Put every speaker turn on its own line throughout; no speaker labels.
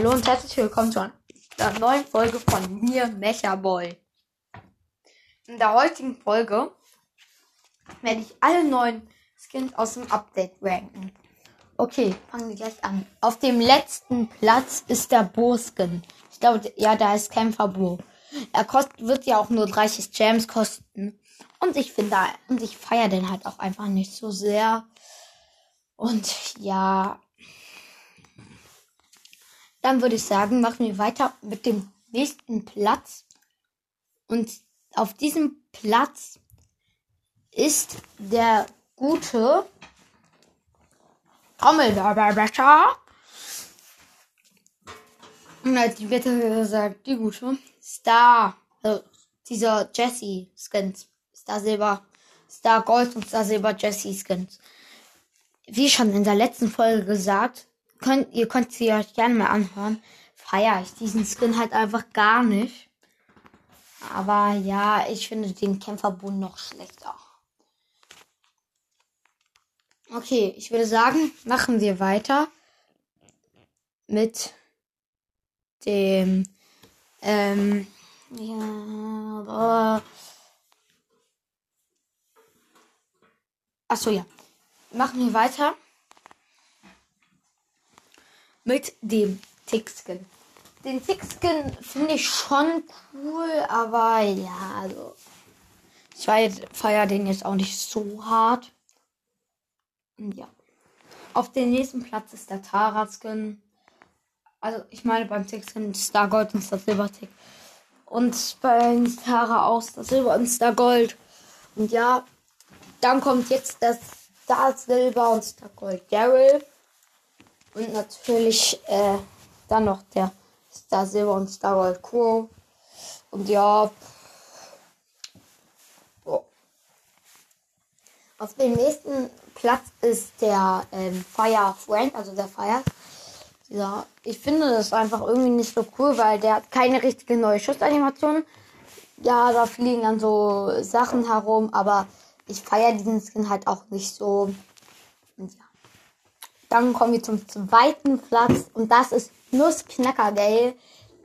Hallo und herzlich willkommen zu einer neuen Folge von mir, Mechaboy. In der heutigen Folge werde ich alle neuen Skins aus dem Update ranken. Okay, fangen wir gleich an. Auf dem letzten Platz ist der Bo-Skin. Ich glaube, ja, da ist Kämpfer Bo. Er kostet, wird ja auch nur 30 Gems kosten. Und ich finde, und ich feiere den halt auch einfach nicht so sehr. Und ja, dann würde ich sagen, machen wir weiter mit dem nächsten Platz. Und auf diesem Platz ist der gute Trommelwirbelbecher. Und als die Bitte gesagt, die gute Star, also dieser Jesse Skins, Star Silber, Star Gold und Star Silber Jesse Skins. Wie schon in der letzten Folge gesagt, könnt, ihr könnt sie euch gerne mal anhören. Feier ich diesen Skin halt einfach gar nicht. Aber ja, ich finde den Kämpferboden noch schlechter. Okay, ich würde sagen, machen wir weiter mit dem ähm, ja, boah. Achso, ja. Machen wir weiter mit dem Tick-Skin. Den Tick-Skin finde ich schon cool, aber ja, also. Ich feiere den jetzt auch nicht so hart. Ja. Auf dem nächsten Platz ist der Tara-Skin. Also, ich meine beim Tick-Skin Star Gold und Star Silber Tick. Und bei Tara auch Star Silber und Star Gold. Und ja, dann kommt jetzt das Star Silber und Star Gold Daryl. Und natürlich äh, dann noch der Star Silver und Star Gold Crow. Und ja. Oh. Auf dem nächsten Platz ist der ähm, Fire Friend, also der Fire. Ja, ich finde das einfach irgendwie nicht so cool, weil der hat keine richtige neue Schussanimation. Ja, da fliegen dann so Sachen herum, aber ich feiere diesen Skin halt auch nicht so. Und ja. Dann kommen wir zum zweiten Platz und das ist Nussknackergale.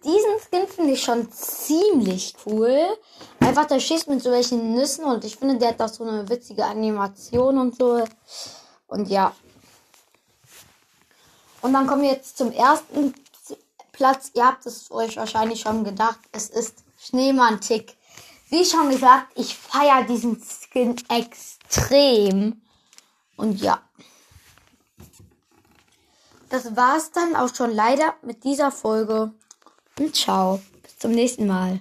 Diesen Skin finde ich schon ziemlich cool. Einfach der schießt mit so welchen Nüssen und ich finde, der hat auch so eine witzige Animation und so. Und ja. Und dann kommen wir jetzt zum ersten Platz. Ihr habt es euch wahrscheinlich schon gedacht. Es ist Schneemann-Tick. Wie schon gesagt, ich feiere diesen Skin extrem. Und ja das war's dann auch schon leider mit dieser Folge. Und ciao. Bis zum nächsten Mal.